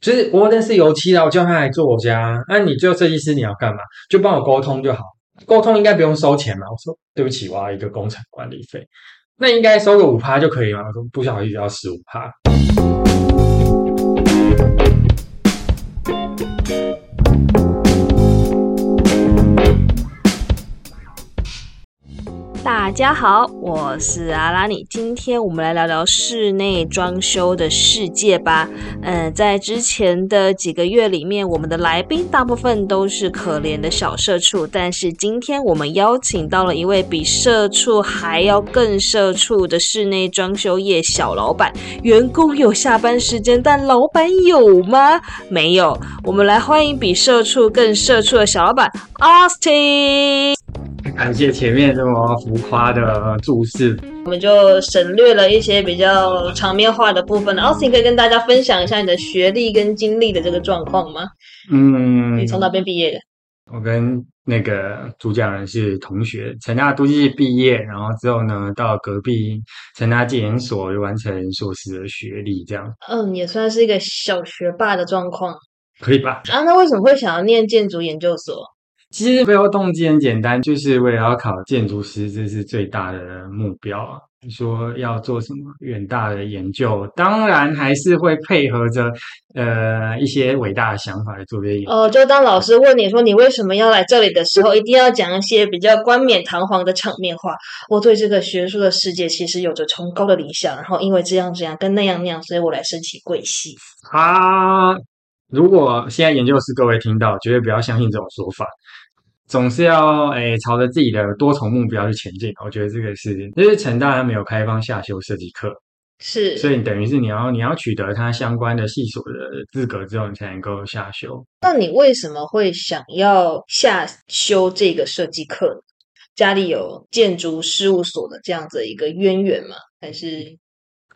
就是我认识油漆的，我叫他来做我家。那你做设计师你要干嘛？就帮我沟通就好。沟通应该不用收钱嘛？我说对不起，我要一个工程管理费。那应该收个五趴就可以吗？我说不好意思，要十五趴。大家好，我是阿拉尼，今天我们来聊聊室内装修的世界吧。嗯，在之前的几个月里面，我们的来宾大部分都是可怜的小社畜，但是今天我们邀请到了一位比社畜还要更社畜的室内装修业小老板。员工有下班时间，但老板有吗？没有。我们来欢迎比社畜更社畜的小老板 Austin。感谢前面这么浮夸的注释，我们就省略了一些比较场面化的部分。Austin 可以跟大家分享一下你的学历跟经历的这个状况吗？嗯，你从哪边毕业的？我跟那个主讲人是同学，成大都计毕业，然后之后呢，到隔壁成大建研所完成硕士的学历，这样。嗯，也算是一个小学霸的状况，可以吧？啊，那为什么会想要念建筑研究所？其实背后动机很简单，就是为了要考建筑师，这是最大的目标啊。说要做什么远大的研究，当然还是会配合着呃一些伟大的想法来做这些研究。哦，就当老师问你说你为什么要来这里的时候，一定要讲一些比较冠冕堂皇的场面话。我对这个学术的世界其实有着崇高的理想，然后因为这样这样跟那样那样，所以我来申请贵系。啊，如果现在研究室各位听到，绝对不要相信这种说法。总是要诶朝着自己的多重目标去前进，我觉得这个是，因为成大它没有开放下修设计课，是，所以等于是你要你要取得它相关的系所的资格之后，你才能够下修。那你为什么会想要下修这个设计课？家里有建筑事务所的这样子一个渊源吗？还是？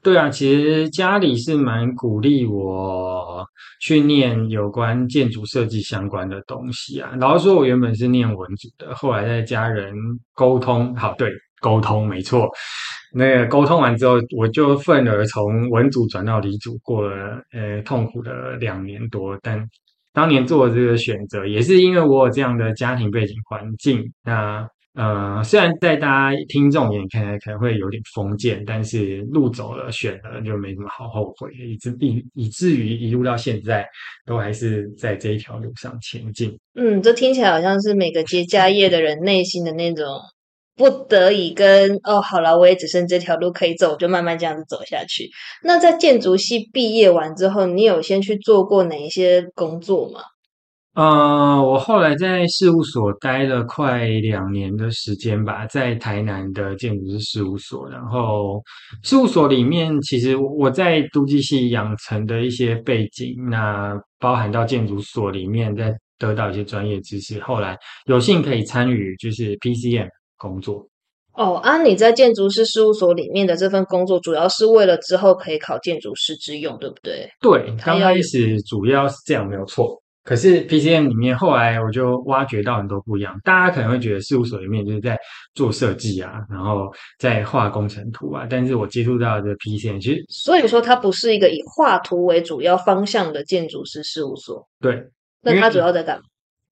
对啊，其实家里是蛮鼓励我去念有关建筑设计相关的东西啊。老实说，我原本是念文组的，后来在家人沟通，好，对，沟通没错。那个沟通完之后，我就愤而从文组转到理组，过了呃痛苦的两年多。但当年做这个选择，也是因为我有这样的家庭背景环境。那呃，虽然在大家听众眼看来可能会有点封建，但是路走了选了就没什么好后悔，以至以以至于一路到现在都还是在这一条路上前进。嗯，这听起来好像是每个接家业的人内心的那种不得已跟哦，好了，我也只剩这条路可以走，就慢慢这样子走下去。那在建筑系毕业完之后，你有先去做过哪一些工作吗？呃，我后来在事务所待了快两年的时间吧，在台南的建筑师事务所。然后事务所里面，其实我在都计系养成的一些背景，那包含到建筑所里面，再得到一些专业知识。后来有幸可以参与就是 PCM 工作。哦，啊，你在建筑师事务所里面的这份工作，主要是为了之后可以考建筑师之用，对不对？对，刚开始主要是这样，没有错。可是 PCM 里面，后来我就挖掘到很多不一样。大家可能会觉得事务所里面就是在做设计啊，然后在画工程图啊。但是我接触到的 PCM，其实所以说它不是一个以画图为主要方向的建筑师事务所。对，那它主要在干嘛？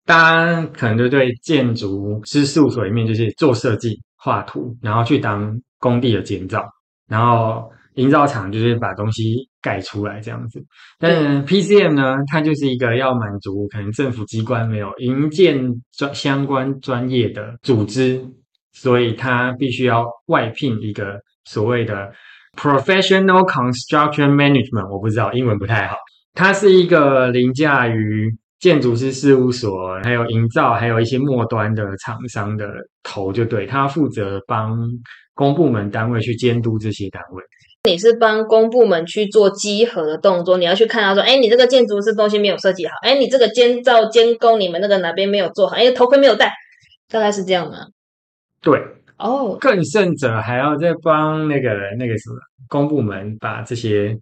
大家可能就对建筑师事务所里面就是做设计、画图，然后去当工地的建造，然后。营造厂就是把东西盖出来这样子，但 PCM 呢，它就是一个要满足可能政府机关没有营建专相关专业的组织，所以它必须要外聘一个所谓的 Professional Construction Management，我不知道英文不太好，它是一个凌驾于建筑师事务所还有营造还有一些末端的厂商的头，就对，他负责帮公部门单位去监督这些单位。你是帮公部门去做稽核的动作，你要去看他说，哎，你这个建筑师东西没有设计好，哎，你这个监造监工你们那个哪边没有做好，哎，头盔没有戴，大概是这样吗？对，哦，更甚者还要再帮那个那个什么公部门把这些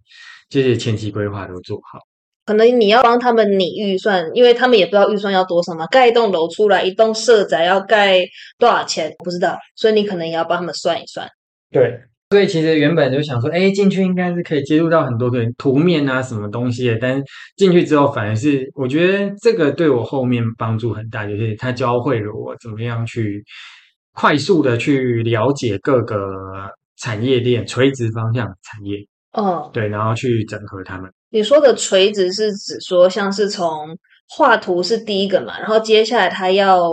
这些前期规划都做好。可能你要帮他们拟预算，因为他们也不知道预算要多少嘛，盖一栋楼出来，一栋社宅要盖多少钱不知道，所以你可能也要帮他们算一算。对。所以其实原本就想说，哎，进去应该是可以接触到很多的图面啊，什么东西的。但是进去之后，反而是我觉得这个对我后面帮助很大，就是它教会了我怎么样去快速的去了解各个产业链、垂直方向产业，哦，对，然后去整合它们。你说的垂直是指说，像是从画图是第一个嘛，然后接下来他要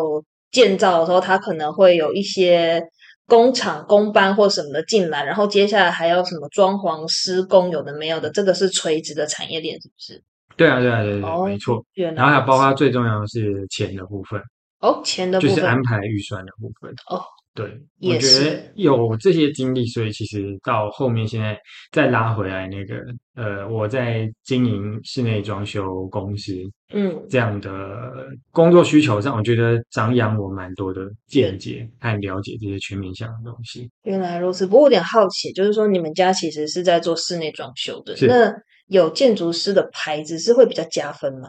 建造的时候，他可能会有一些工厂、工班或什么的进来，然后接下来还要什么装潢、施工，有的没有的，这个是垂直的产业链，是不是？对啊，对啊，对对哦，没错。然后还有包括最重要的是钱的部分，哦，钱的部分就是安排预算的部分。哦，对，我觉得有这些经历，所以其实到后面现在再拉回来那个，呃，我在经营室内装修公司嗯，这样的工作需求上，我觉得长养我蛮多的见解和了解这些全面向的东西。原来如此。不过我有点好奇，就是说你们家其实是在做室内装修的，那有建筑师的牌子是会比较加分吗？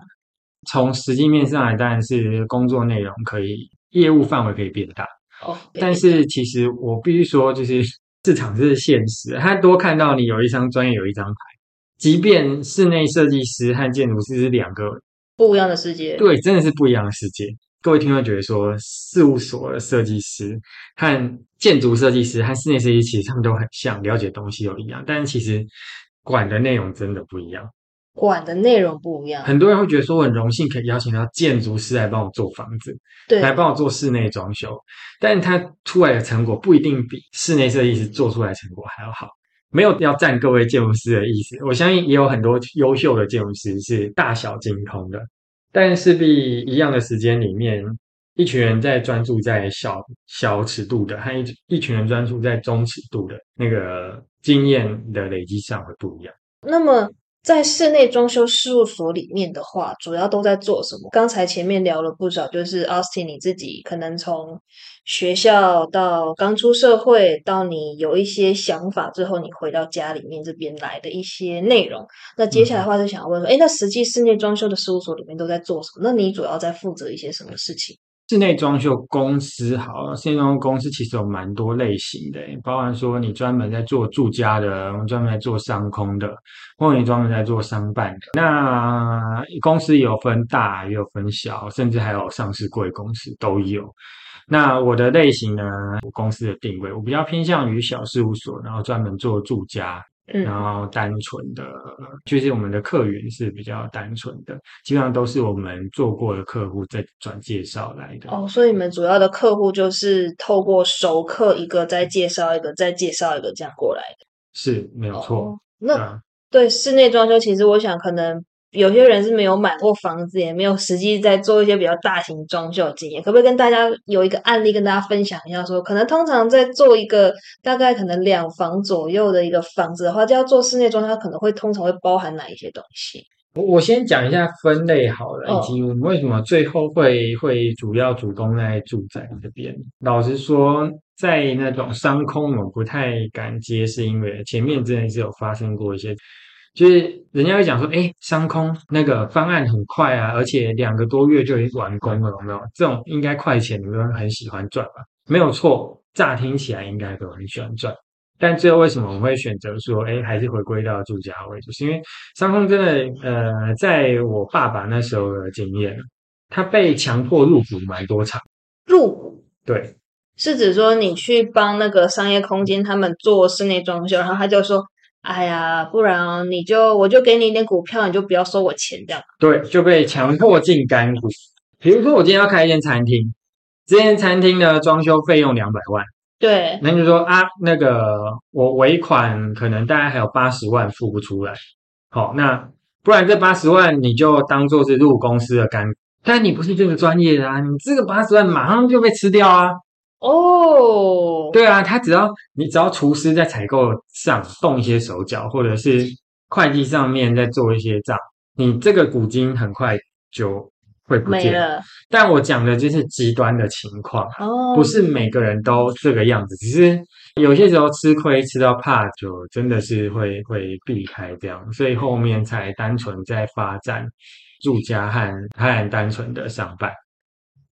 从实际面上来，当然是工作内容可以，业务范围可以变大。哦，但是其实我必须说，就是 市场是现实，他多看到你有一张专业有一张牌，即便室内设计师和建筑师是两个，不一样的世界。对，真的是不一样的世界。各位听众觉得说，事务所的设计师和建筑设计师和室内设计师，其实他们都很像，了解东西都一样，但是其实管的内容真的不一样。管的内容不一样，很多人会觉得说，我很荣幸可以邀请到建筑师来帮我做房子，对，来帮我做室内装修，但是他出来的成果不一定比室内设计师做出来的成果还要好。没有要占各位建筑师的意思，我相信也有很多优秀的建筑师是大小精通的，但势必一样的时间里面，一群人在专注在小小尺度的，和一一群人专注在中尺度的那个经验的累积上会不一样。那么在室内装修事务所里面的话，主要都在做什么？刚才前面聊了不少，就是 Austin 你自己可能从学校到刚出社会，到你有一些想法之后，你回到家里面这边来的一些内容。那接下来的话，就想要问说，哎，那实际室内装修的事务所里面都在做什么？那你主要在负责一些什么事情？室内装修公司好，室内装修公司其实有蛮多类型的，包含说你专门在做住家的，专门在做商空的，或者你专门在做商办的。那公司有分大，也有分小，甚至还有上市贵公司都有。那我的类型呢，我公司的定位，我比较偏向于小事务所，然后专门做住家，然嗯，后单纯的，就是我们的客源是比较单纯的，基本上都是我们做过的客户再转介绍来的。哦，所以你们主要的客户就是透过熟客一个再介绍一个，再介绍一个这样过来的。是没有错，哦，那对室内装修，其实我想可能有些人是没有买过房子，也没有实际在做一些比较大型装修的经验，可不可以跟大家有一个案例跟大家分享一下说可能通常在做一个大概可能两房左右的一个房子的话，就要做室内装修，它可能会通常会包含哪一些东西？我我先讲一下分类好了，以及我们为什么最后会会主要主攻在住宅这边。老实说，在那种商空，我不太敢接，是因为前面真的是有发生过一些，就是人家会讲说，哎，商空那个方案很快啊，而且两个多月就已经完工了，有没有？这种应该快钱，你们很喜欢赚吧？没有错，乍听起来应该都很喜欢赚。但最后为什么我们会选择说，哎，还是回归到住家位，就？是因为商空真的，呃，在我爸爸那时候的经验，他被强迫入股蛮多场。入股对，是指说你去帮那个商业空间他们做室内装修，然后他就说。哎呀，不然你就我就给你一点股票，你就不要收我钱这样。对，就被强迫进干股。比如说，我今天要开一间餐厅，这间餐厅的装修费用两百万，对，那你就说啊，那个我尾款可能大概还有八十万付不出来，好，那不然这八十万你就当做是入公司的干股，但你不是这个专业的啊，你这个八十万马上就被吃掉啊。哦，对啊，他只要你只要厨师在采购上动一些手脚，或者是会计上面在做一些账，你这个股金很快就会不见。了但我讲的就是极端的情况，哦，不是每个人都这个样子，只是有些时候吃亏吃到怕，就真的是会会避开这样，所以后面才单纯在发展住家和和单纯的上班。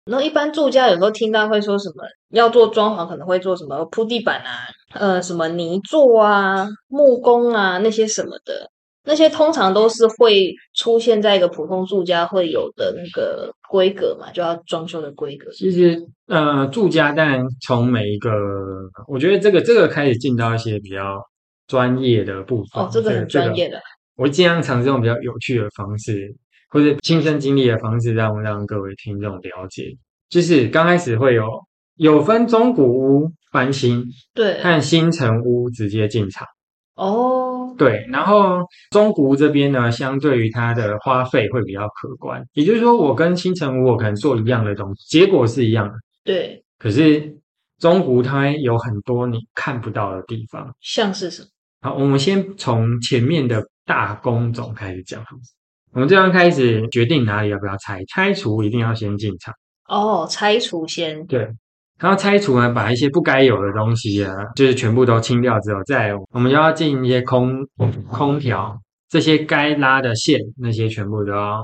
然后一般住家有时候听到会说什么要做装潢，可能会做什么铺地板啊，呃，什么泥做啊、木工啊那些什么的，那些通常都是会出现在一个普通住家会有的那个规格嘛，就要装修的规格。其实呃，住家当然从每一个，我觉得这个这个开始进到一些比较专业的部分。哦，这个很专业的。我尽量尝试用比较有趣的方式。或者亲身经历的方式，让让各位听众了解，就是刚开始会有有分中古屋翻新，对，和新城屋直接进场。哦，对，然后中古屋这边呢，相对于它的花费会比较可观。也就是说，我跟新城屋我可能做一样的东西，结果是一样的。对，可是中古它有很多你看不到的地方，像是什么？好，我们先从前面的大工种开始讲。我们这样开始决定哪里要不要拆，拆除一定要先进场哦，拆除先对，然后拆除呢，把一些不该有的东西啊，就是全部都清掉之后，再我们要进一些空空调，这些该拉的线那些全部都要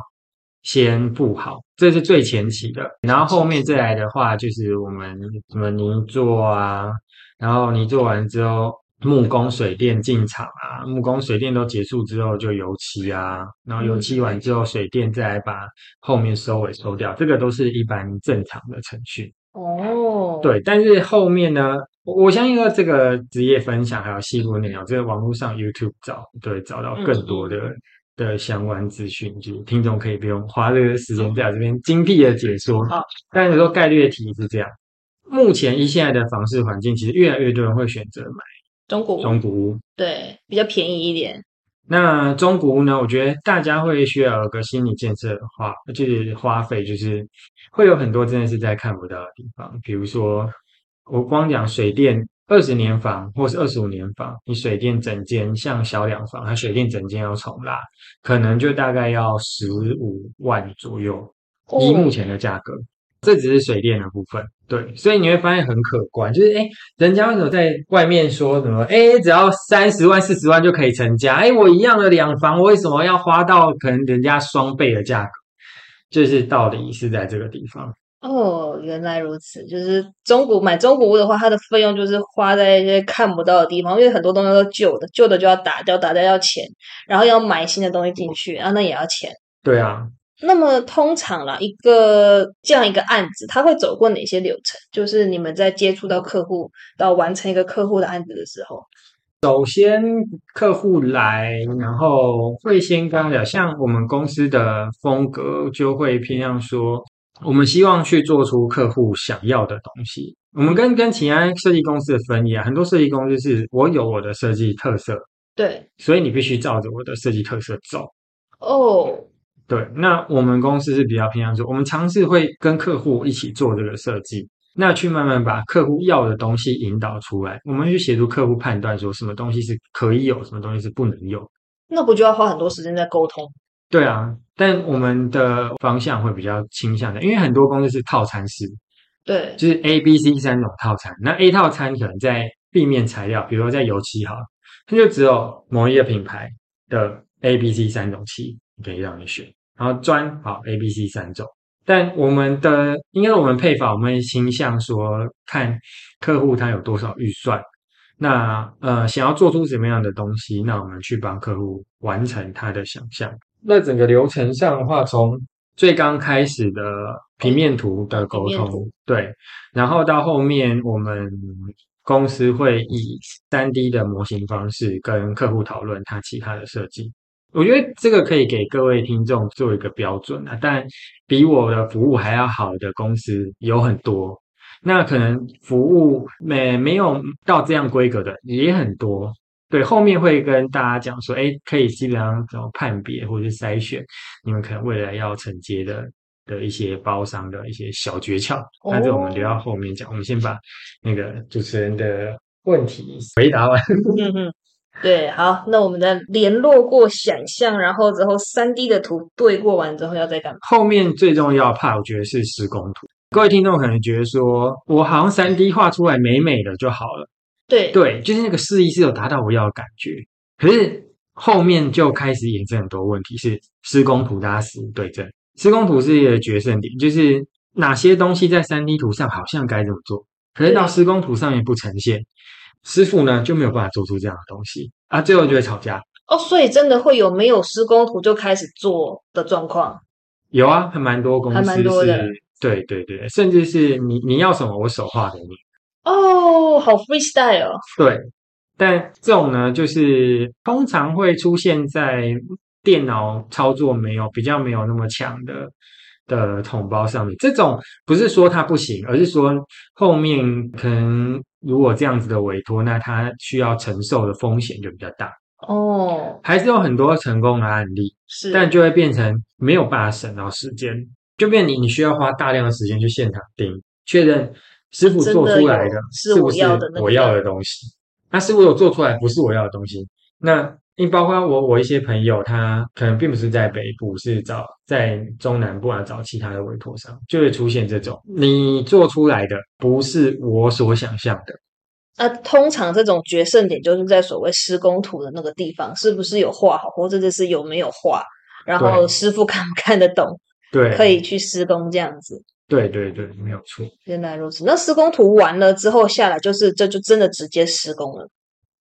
先布好，这是最前期的。然后后面再来的话，就是我们什么泥做啊，然后泥做完之后。木工、水电进场啊，木工、水电都结束之后就油漆啊，然后油漆完之后，水电再来把后面收尾收掉，这个都是一般正常的程序。哦，对，但是后面呢，我相信说这个职业分享还有细部内容，这个网络上 YouTube 找，对，找到更多的的相关资讯，就听众可以不用花这个时间在这边精辟的解说。好，但是说概率的题是这样，目前一现在的房市环境，其实越来越多人会选择买。中古中古屋对比较便宜一点。那中古屋呢？我觉得大家会需要有个心理建设的话，就是花费，就是会有很多真的是在看不到的地方。比如说，我光讲水电二十年房或是二十五年房，你水电整间像小两房，它水电整间要重拉，可能就大概要十五万左右，以目前的价格。这只是水电的部分，对，所以你会发现很可观，就是哎，人家为什么在外面说什么？哎，只要三十万、四十万就可以成家？哎，我一样的两房，我为什么要花到可能人家双倍的价格？就是道理是在这个地方。哦，原来如此，就是中古买中古屋的话，它的费用就是花在一些看不到的地方，因为很多东西都旧的，旧的就要打掉，打掉要钱，然后要买新的东西进去，然后那也要钱。对啊。那么通常啦，一个这样一个案子，他会走过哪些流程？就是你们在接触到客户到完成一个客户的案子的时候，首先客户来，然后会先刚讲，像我们公司的风格就会偏向说，我们希望去做出客户想要的东西。我们跟跟其他设计公司的分野啊，很多设计公司是我有我的设计特色，对，所以你必须照着我的设计特色走。哦。对，那我们公司是比较偏向说，我们尝试会跟客户一起做这个设计，那去慢慢把客户要的东西引导出来，我们去协助客户判断说什么东西是可以有，什么东西是不能有。那不就要花很多时间在沟通？对啊，但我们的方向会比较倾向的，因为很多公司是套餐式，对，就是 A、B、C 三种套餐。那 A 套餐可能在壁面材料，比如说在油漆哈，它就只有某一个品牌的 A、B、C 三种漆可以让你选。然后砖好 A、B、C 三种，但我们的应该我们配法，我们倾向说看客户他有多少预算，那呃想要做出什么样的东西，那我们去帮客户完成他的想象。那整个流程上的话，从最刚开始的平面图的沟通，对，然后到后面我们公司会以三 D 的模型方式跟客户讨论他其他的设计。我觉得这个可以给各位听众做一个标准啊，但比我的服务还要好的公司有很多，那可能服务没没有到这样规格的也很多。对，后面会跟大家讲说，哎，可以基本上怎么判别或者是筛选你们可能未来要承接的的一些包商的一些小诀窍。那这我们留到后面讲，我们先把那个主持人的问题回答完。对，好，那我们的联络过想象，然后之后三 D 的图对过完之后要再干嘛？后面最重要怕，我觉得是施工图。各位听众可能觉得说，我好像三 D 画出来美美的就好了。对对，就是那个示意是有达到我要的感觉，可是后面就开始衍生很多问题，是施工图大家死对症。施工图是一个决胜点，就是哪些东西在三 D 图上好像该怎么做，可是到施工图上面不呈现，师傅呢就没有办法做出这样的东西啊，最后就会吵架。哦，所以真的会有没有施工图就开始做的状况？有啊，还蛮多公司还蛮多的是，对对对，甚至是你你要什么，我手画给你。哦，好 freestyle 哦。对，但这种呢，就是通常会出现在电脑操作没有比较没有那么强的的统包上面。这种不是说它不行，而是说后面可能如果这样子的委托，那他需要承受的风险就比较大。哦，还是有很多成功的案例，是，但就会变成没有办法省到时间，就变你你需要花大量的时间去现场盯，确认师傅做出来的是不是我要的东西。那师傅有做出来不是我要的东西，那因为包括我我一些朋友，他可能并不是在北部，是找在中南部啊找其他的委托商，就会出现这种你做出来的不是我所想象的。那通常这种决胜点就是在所谓施工图的那个地方，是不是有画好，或者就是有没有画，然后师傅看不看得懂，对，可以去施工这样子。对对对，没有错。原来如此，那施工图完了之后下来，就是这就真的直接施工了。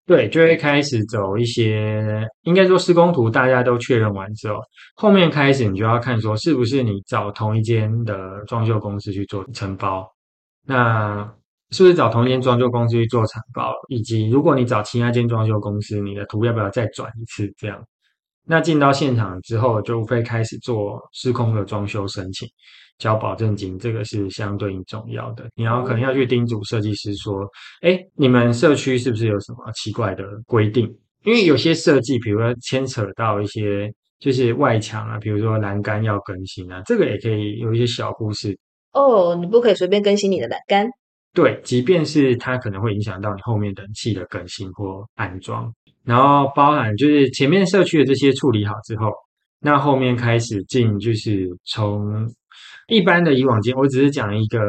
对，就会开始走一些，应该说施工图大家都确认完之后，后面开始你就要看说是不是你找同一间的装修公司去做承包，那是不是找同一间装修公司去做承包，以及如果你找其他间装修公司，你的图要不要再转一次这样？那进到现场之后，就会开始做施工的装修申请，交保证金，这个是相对应重要的。你要可能要去叮嘱设计师说，哎，你们社区是不是有什么奇怪的规定？因为有些设计，比如说牵扯到一些就是外墙啊，比如说栏杆要更新啊，这个也可以有一些小故事。哦，你不可以随便更新你的栏杆。对，即便是它可能会影响到你后面冷气的更新或安装，然后包含就是前面社区的这些处理好之后，那后面开始进就是从一般的以往间，我只是讲一个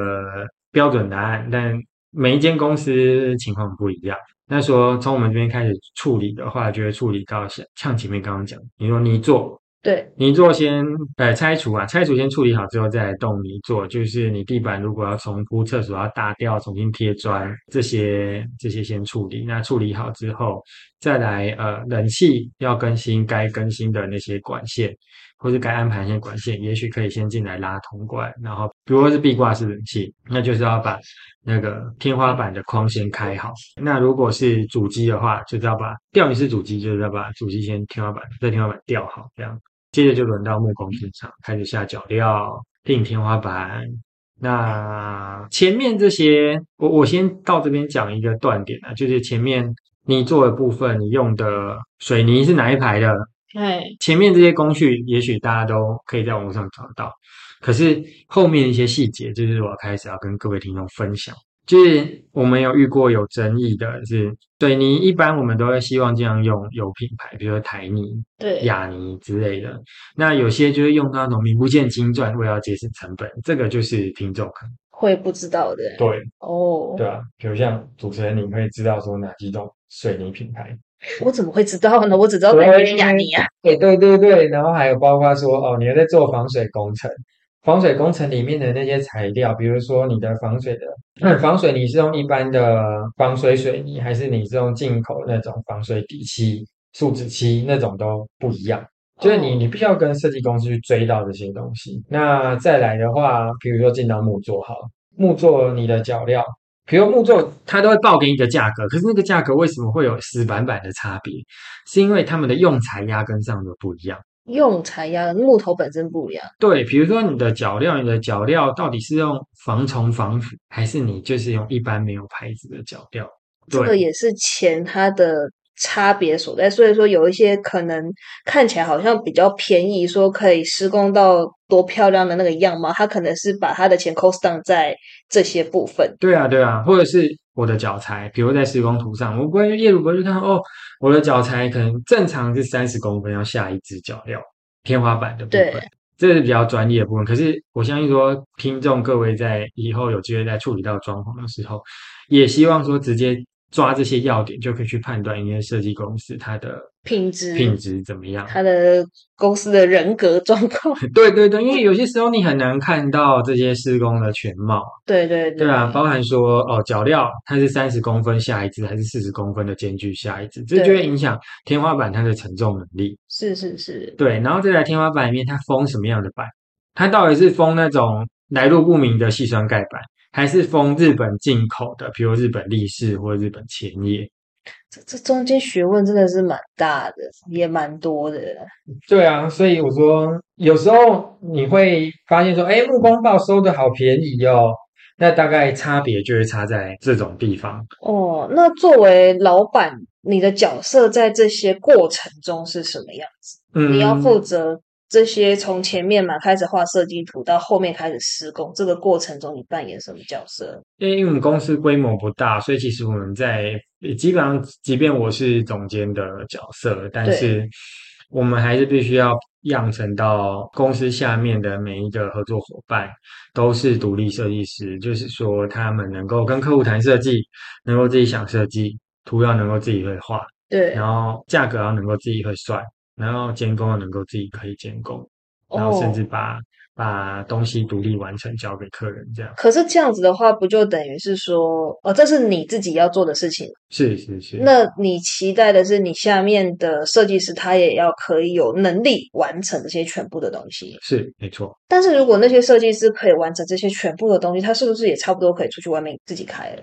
标准答案，但每一间公司情况不一样。那说从我们这边开始处理的话，就会处理到像像前面刚刚讲，你说你做对，泥做先呃拆除啊，拆除先处理好之后再来动泥做，就是你地板如果要重铺，厕所要大掉，重新贴砖，这些这些先处理。那处理好之后，再来呃冷气要更新该更新的那些管线，或是该安排一些管线，也许可以先进来拉铜管，然后比如说是壁挂式冷气，那就是要把那个天花板的框先开好。那如果是主机的话，就是要把吊顶式主机，就是要把主机先天花板在天花板吊好，这样。接着就轮到木工进场，开始下脚料、定天花板。那前面这些，我我先到这边讲一个断点啊，就是前面你做的部分，你用的水泥是哪一排的？哎，前面这些工序，也许大家都可以在网络上找到，可是后面一些细节，就是我开始要跟各位听众分享。就是我们有遇过有争议的是，水泥一般我们都会希望这样用有品牌，比如说台泥、对，雅泥之类的。那有些就是用到那种名不见经传，为了节省成本，这个就是听众可能会不知道的。对哦，对啊，比如像主持人，你会知道说哪几种水泥品牌？我怎么会知道呢？我只知道台泥雅尼啊。对对对对，然后还有包括说哦，你在做防水工程，防水工程里面的那些材料，比如说你的防水的、嗯、防水，你是用一般的防水水泥，还是你是用进口那种防水底漆、树脂漆那种都不一样。就是你，你必须要跟设计公司去追到这些东西。那再来的话，比如说进到木作，好，木作你的脚料，比如木作，它都会报给你的价格，可是那个价格为什么会有死板板的差别？是因为他们的用材压根上的不一样。用材压，木头本身不一样。对，比如说你的脚料，你的脚料到底是用防虫防腐，还是你就是用一般没有牌子的脚料？这个也是钱它的差别所在。所以说，有一些可能看起来好像比较便宜，说可以施工到多漂亮的那个样貌，它可能是把他的钱 cost down 在这些部分。对啊，对啊，或者是我的脚材，比如在施工图上，我不会业主不会去看哦，我的脚材可能正常是三十公分，要下一支脚料，天花板的部分，这是比较专业的部分。可是我相信说，听众各位在以后有机会在处理到装潢的时候，也希望说直接抓这些要点，就可以去判断一些设计公司它的品质品质怎么样。它的公司的人格状况。对对对，因为有些时候你很难看到这些施工的全貌。对对对啊，包含说哦，脚料它是三十公分下一支还是四十公分的间距下一支，这就会影响天花板它的承重能力。是是是，对，然后再来天花板里面它封什么样的板？它到底是封那种来路不明的细酸钙板，还是封日本进口的，比如日本立式或日本前叶？这这中间学问真的是蛮大的，也蛮多的。对啊，所以我说有时候你会发现说，哎，木工报收的好便宜哦。那大概差别就会差在这种地方哦。那作为老板，你的角色在这些过程中是什么样子？嗯，你要负责这些从前面嘛开始画设计图到后面开始施工，这个过程中你扮演什么角色？因为我们公司规模不大，所以其实我们在基本上，即便我是总监的角色，但是我们还是必须要。养成到公司下面的每一个合作伙伴都是独立设计师，就是说他们能够跟客户谈设计，能够自己想设计，图要能够自己会画，对，然后价格要能够自己会算，然后监工要能够自己可以监工，然后甚至把。把东西独立完成交给客人，这样。可是这样子的话，不就等于是说，哦，这是你自己要做的事情。是是是。那你期待的是，你下面的设计师他也要可以有能力完成这些全部的东西。是没错。但是如果那些设计师可以完成这些全部的东西，他是不是也差不多可以出去外面自己开了？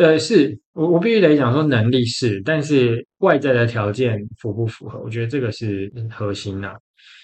呃，是我我必须得讲说能力是，但是外在的条件符不符合？我觉得这个是核心呐。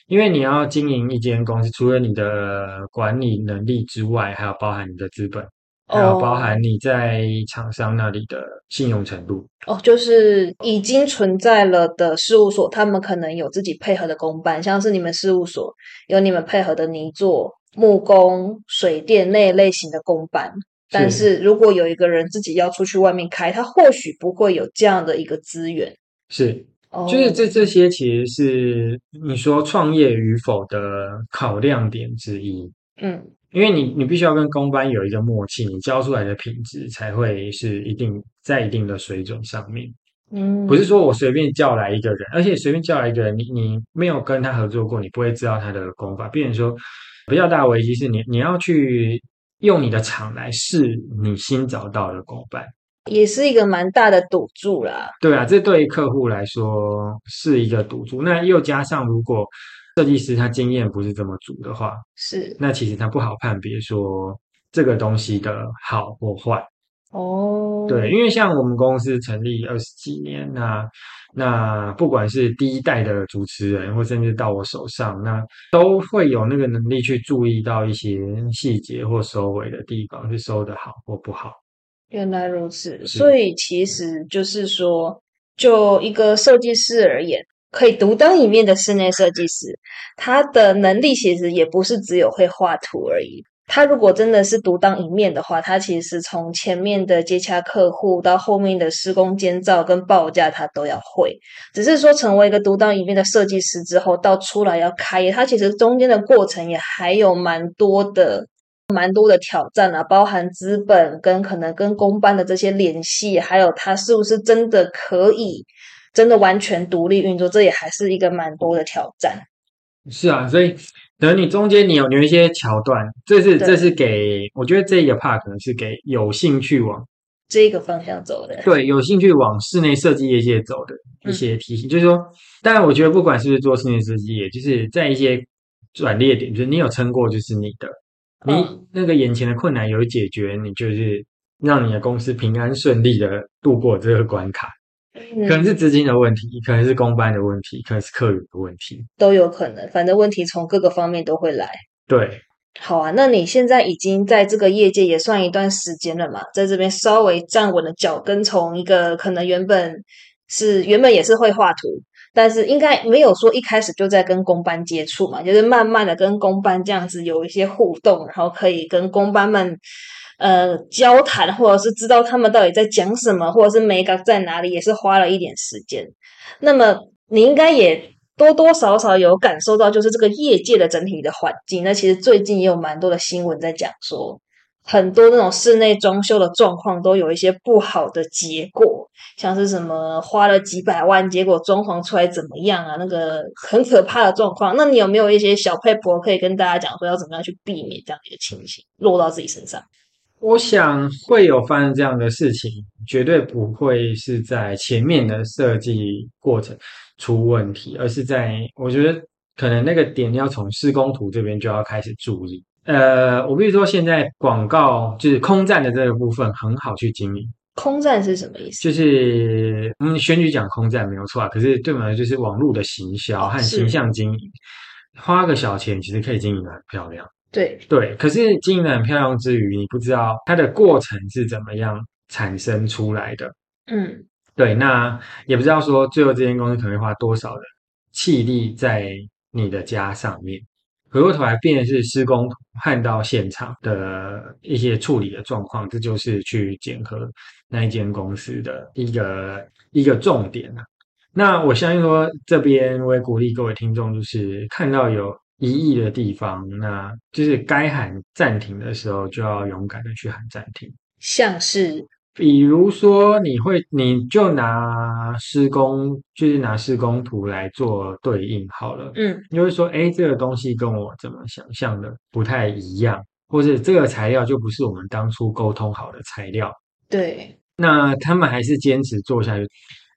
因为你要经营一间公司，除了你的管理能力之外，还要包含你的资本，还要包含你在厂商那里的信用程度。哦，就是已经存在了的事务所，他们可能有自己配合的工班，像是你们事务所有你们配合的泥作、木工、水电那类型的工班。但是如果有一个人自己要出去外面开，他或许不会有这样的一个资源。是。就是这这些其实是你说创业与否的考量点之一，嗯，因为你你必须要跟公班有一个默契，你教出来的品质才会是一定在一定的水准上面，嗯，不是说我随便叫来一个人，而且随便叫来一个人，你你没有跟他合作过，你不会知道他的功法。比如说比较大的危机是你你要去用你的厂来试你新找到的公办。也是一个蛮大的赌注啦。对啊，这对于客户来说是一个赌注。那又加上，如果设计师他经验不是这么足的话，是那其实他不好判别说这个东西的好或坏。哦，对，因为像我们公司成立二十几年，那那不管是第一代的主持人，或甚至到我手上，那都会有那个能力去注意到一些细节或收尾的地方，是收的好或不好。原来如此，所以其实就是说，就一个设计师而言，可以独当一面的室内设计师，他的能力其实也不是只有会画图而已。他如果真的是独当一面的话，他其实从前面的接洽客户到后面的施工监造跟报价，他都要会。只是说，成为一个独当一面的设计师之后，到出来要开业，他其实中间的过程也还有蛮多的。蛮多的挑战啊，包含资本跟可能跟公班的这些联系，还有他是不是真的可以真的完全独立运作，这也还是一个蛮多的挑战。是啊，所以等你中间你有有一些桥段，这是这是给我觉得这一个 part 可能是给有兴趣往这个方向走的，对，有兴趣往室内设计业界走的一些提醒，就是说，当然我觉得不管是不是做室内设计业，就是在一些转捩点，就是你有撑过，就是你的。你那个眼前的困难有解决，你就是让你的公司平安顺利的度过这个关卡。可能是资金的问题，可能是公班的问题，可能是客源的问题，都有可能。反正问题从各个方面都会来。对，好啊。那你现在已经在这个业界也算一段时间了嘛，在这边稍微站稳了脚跟，从一个可能原本是原本也是会画图。但是应该没有说一开始就在跟公班接触嘛，就是慢慢的跟公班这样子有一些互动，然后可以跟公班们呃交谈，或者是知道他们到底在讲什么，或者是美感在哪里，也是花了一点时间。那么你应该也多多少少有感受到，就是这个业界的整体的环境。那其实最近也有蛮多的新闻在讲说，很多那种室内装修的状况都有一些不好的结果。像是什么花了几百万，结果装潢出来怎么样啊？那个很可怕的状况。那你有没有一些小配博可以跟大家讲说，要怎么样去避免这样的一个情形落到自己身上？我想会有发生这样的事情，绝对不会是在前面的设计过程出问题，而是在我觉得可能那个点要从施工图这边就要开始注意。呃，我必须说，现在广告就是空战的这个部分很好去经营。空战是什么意思？就是嗯，选举讲空战没有错啊，可是对我们就是网络的行销和形象经营，花个小钱其实可以经营的很漂亮。对，对，可是经营的很漂亮之余，你不知道它的过程是怎么样产生出来的。嗯，对，那也不知道说最后这间公司可能会花多少的气力在你的家上面。回过头来，变的是施工看到现场的一些处理的状况，这就是去检核那一间公司的一个一个重点啊。那我相信说，这边我也鼓励各位听众，就是看到有疑义的地方，那就是该喊暂停的时候，就要勇敢的去喊暂停。像是比如说，你会你就拿施工，就是拿施工图来做对应好了。嗯，你会说，哎，这个东西跟我怎么想象的不太一样，或者这个材料就不是我们当初沟通好的材料。对，那他们还是坚持做下去，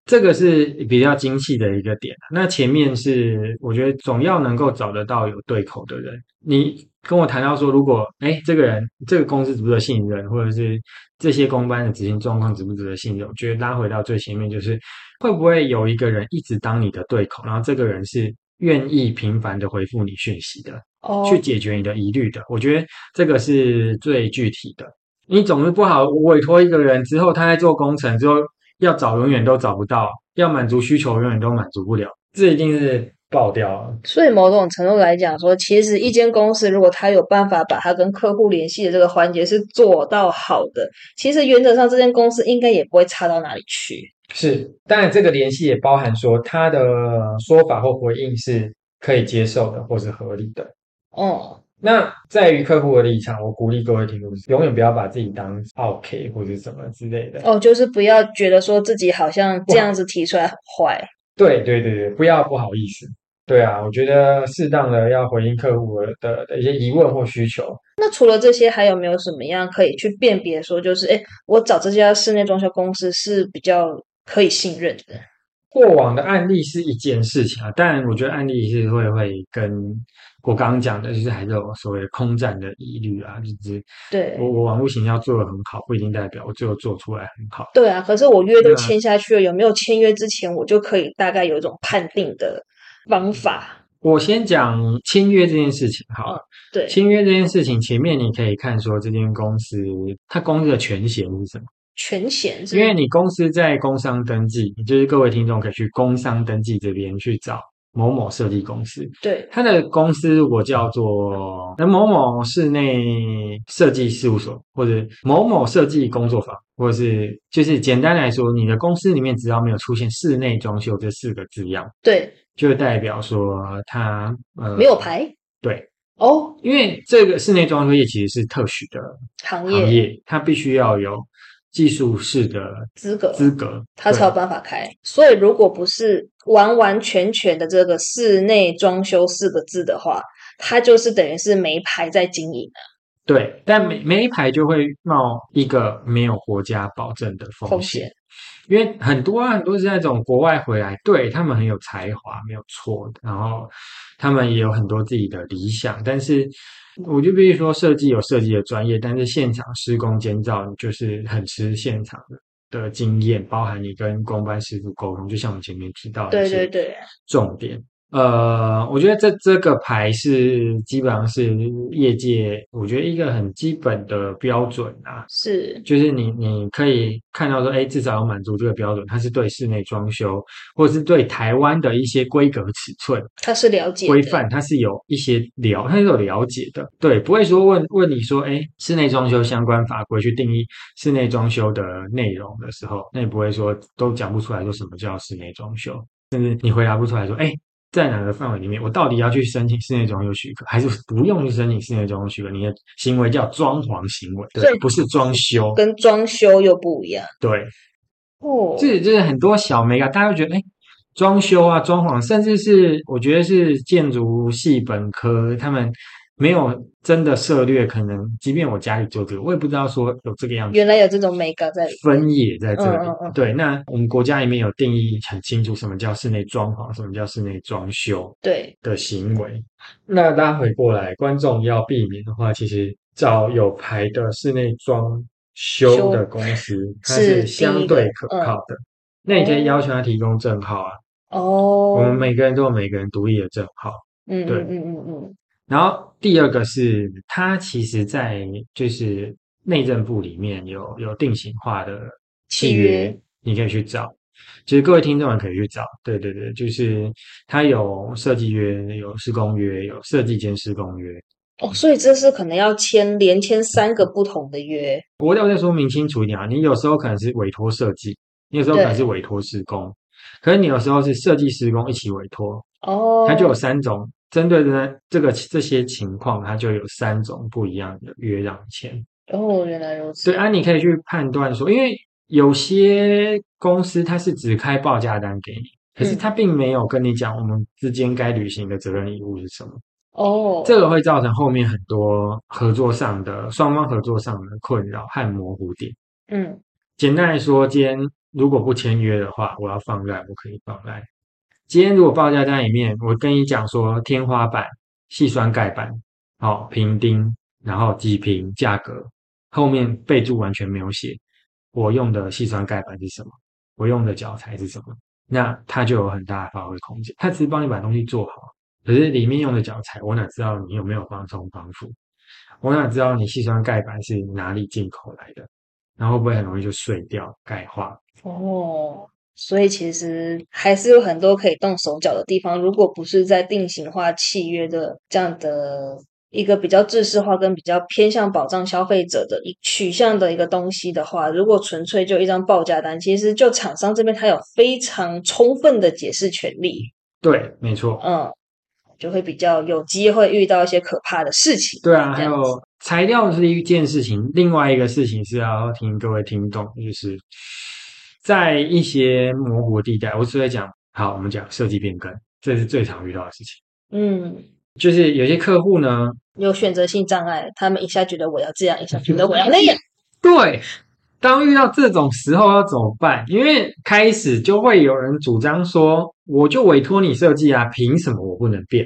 这个是比较精细的一个点。那前面是我觉得总要能够找得到有对口的人。你跟我谈到说，如果哎这个人这个公司值不值得信任，或者是这些公班的执行状况值不值得信任，我觉得拉回到最前面就是会不会有一个人一直当你的对口，然后这个人是愿意频繁的回复你讯息的，哦，去解决你的疑虑的。我觉得这个是最具体的。你总是不好委托一个人之后，他在做工程之后要找永远都找不到，要满足需求永远都满足不了，这一定是爆掉了。所以某种程度来讲说，其实一间公司如果他有办法把他跟客户联系的这个环节是做到好的，其实原则上这间公司应该也不会差到哪里去。是，当然这个联系也包含说他的说法或回应是可以接受的或是合理的。哦，那在于客户的立场，我鼓励各位听众永远不要把自己当 OK 或者什么之类的。哦，就是不要觉得说自己好像这样子提出来很坏。对对对对，不要不好意思。对啊，我觉得适当的要回应客户的的一些疑问或需求。那除了这些，还有没有什么样可以去辨别说，就是哎，我找这家室内装修公司是比较可以信任的？过往的案例是一件事情啊，但我觉得案例是会会跟我刚刚讲的，就是还是有所谓空战的疑虑啊，就是对我我网络形象做的很好，不一定代表我最后做出来很好。对啊，可是我约都签下去了，有没有签约之前，我就可以大概有一种判定的方法。我先讲签约这件事情好了。对，签约这件事情，前面你可以看说这间公司它公司的权限是什么？全险是因为你公司在工商登记，就是各位听众可以去工商登记这边去找某某设计公司，对。它的公司如果叫做那某某室内设计事务所，或者某某设计工作坊，或者是就是简单来说，你的公司里面只要没有出现室内装修这四个字样，对，就代表说它呃没有牌对，哦，因为这个室内装修业其实是特许的行业行业，它必须要有技术式的资格资格，他才有办法开。所以如果不是完完全全的这个室内装修四个字的话，他就是等于是没牌在经营的对，但每每一排就会冒一个没有国家保证的风风险险，。因为很多啊，很多是那种国外回来，对他们很有才华，没有错的，然后他们也有很多自己的理想，但是我就必须说，设计有设计的专业，但是现场施工监造就是很吃现场的的经验，包含你跟工班师傅沟通，就像我们前面提到的一些对对对，重点。呃，我觉得这这个牌是基本上是业界，我觉得一个很基本的标准啊，是就是你你可以看到说，哎，至少要满足这个标准，它是对室内装修，或者是对台湾的一些规格尺寸它是了解规范，它是有一些了，它是有了解的，对，不会说问问你说，哎，室内装修相关法规去定义室内装修的内容的时候，那也不会说都讲不出来说什么叫室内装修，甚至你回答不出来说，哎。在哪个范围里面，我到底要去申请室内装修许可，还是不用去申请室内装修许可？你的行为叫装潢行为，对，不是装修。跟装修又不一样。对，哦，这就是很多小美感，大家会觉得哎。装修啊，装潢，甚至是我觉得是建筑系本科，他们没有真的涉略，可能即便我家里做这个，我也不知道说有这个样子。原来有这种美感在分野在这里。嗯嗯嗯对，那我们国家里面有定义很清楚，什么叫室内装潢，什么叫室内装修对，的行为。那拉回过来，观众要避免的话，其实找有牌的室内装修的公司，它是相对可靠的。那你可以要求他提供证号啊，哦，我们每个人都有每个人独立的证号。对嗯嗯嗯嗯嗯，然后第二个是，它其实在就是内政部里面有有定型化的契契约。约，你可以去找。其实各位听众也可以去找，对对对，就是它有设计约、有施工约、有设计兼施工约。哦，所以这是可能要签连签三个不同的约，我要再说明清楚一点啊，你有时候可能是委托设计，你有时候可能是委托施工，可是你有时候是设计施工一起委托，哦，它就有三种，针对的这个这些情况，它就有三种不一样的约让你签。哦，原来如此，对啊，你可以去判断说，因为有些公司它是只开报价单给你，可是嗯它并没有跟你讲我们之间该履行的责任义务是什么，哦，这个会造成后面很多合作上的双方合作上的困扰和模糊点。嗯简单来说，今天如果不签约的话，我要放赖，我可以放赖。今天如果报价单里面我跟你讲说天花板、细酸盖板、好、平钉，然后几平价格，后面备注完全没有写我用的细酸盖板是什么，我用的脚材是什么，那它就有很大的发挥空间。它只是帮你把东西做好，可是里面用的脚材，我哪知道你有没有防冲防腐？我哪知道你细酸盖板是哪里进口来的？然后会不会很容易就碎掉、钙化？哦，所以其实还是有很多可以动手脚的地方。如果不是在定型化契约的这样的一个比较制式化跟比较偏向保障消费者的一取向的一个东西的话，如果纯粹就一张报价单，其实就厂商这边他有非常充分的解释权利，对，没错。嗯，就会比较有机会遇到一些可怕的事情。对啊，还有材料是一件事情，另外一个事情是要听各位听懂，就是在一些模糊地带，我只会讲，好，我们讲设计变更，这是最常遇到的事情。嗯，就是有些客户呢，有选择性障碍，他们一下觉得我要这样，一下觉得我要那样。对，当遇到这种时候要怎么办？因为开始就会有人主张说，我就委托你设计啊，凭什么我不能变？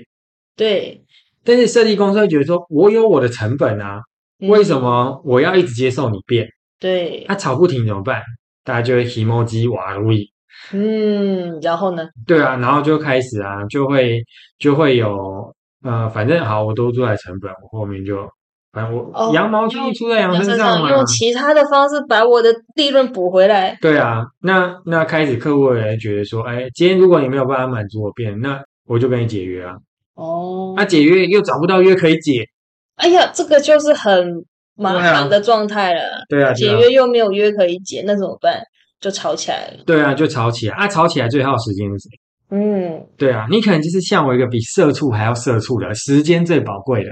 对，但是设计公司会觉得说，我有我的成本啊，为什嗯？么我要一直接受你变？对他、，吵不停怎么办？大家就会 emoji 瓦路易，嗯，然后呢？对啊，然后就开始啊，就会就会有呃，反正好，我都住在成本，我后面就反正我、哦羊毛出出在羊身身上嘛，用其他的方式把我的利润补回来。对啊，那那开始客户也觉得说，哎，今天如果你没有办法满足我变，那我就跟你解约啊，哦。那、，解约又找不到约可以解，哎呀，这个就是很麻烦的状态了。对啊，解约又没有约可以解，那怎么办？就吵起来了。对啊，就吵起来啊，吵起来最耗时间是谁？嗯，对啊，你可能就是像我一个比社畜还要社畜的，时间最宝贵的。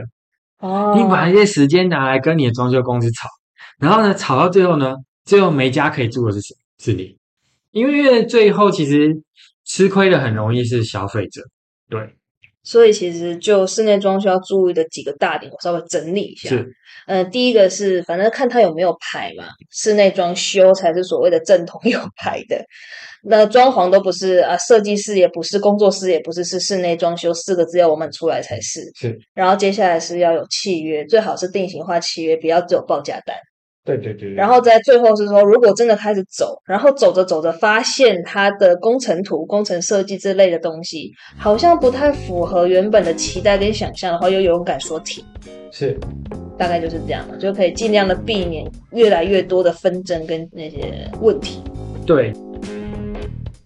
哦，你把那些时间拿来跟你的装修公司吵，然后呢，吵到最后呢，最后没家可以住的是谁？是你，因为最后其实吃亏的很容易是消费者。对，所以其实就室内装修要注意的几个大点，我稍微整理一下。是，呃，第一个是反正看它有没有牌嘛，室内装修才是所谓的正统有牌的。那装潢都不是啊，设计师也不是，工作室也不是，是室内装修四个字要我们出来才是。是，然后接下来是要有契约，最好是定型化契约，不要只有报价单。对对对。然后在最后是说，如果真的开始走，然后走着走着发现它的工程图、工程设计之类的东西好像不太符合原本的期待跟想象的话，又勇敢说停，是，大概就是这样了，就可以尽量的避免越来越多的纷争跟那些问题。对，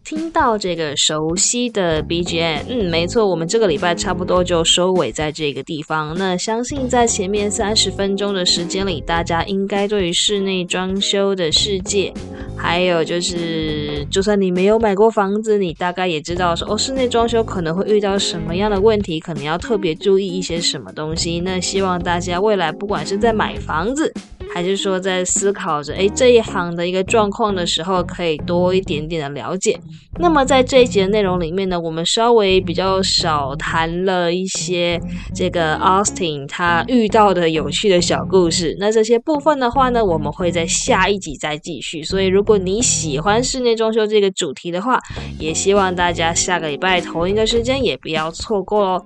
听到这个熟悉的 BGM，嗯，没错，我们这个礼拜差不多就收尾在这个地方。那相信在前面三十分钟的时间里，大家应该对于室内装修的世界，还有就是，就算你没有买过房子，你大概也知道说，哦，室内装修可能会遇到什么样的问题，可能要特别注意一些什么东西。那希望大家未来不管是在买房子，还是说在思考着诶这一行的一个状况的时候，可以多一点点的了解？那么在这一节的内容里面呢，我们稍微比较少谈了一些这个 Austin 他遇到的有趣的小故事。那这些部分的话呢，我们会在下一集再继续。所以如果你喜欢室内装修这个主题的话，也希望大家下个礼拜同一个时间也不要错过哦。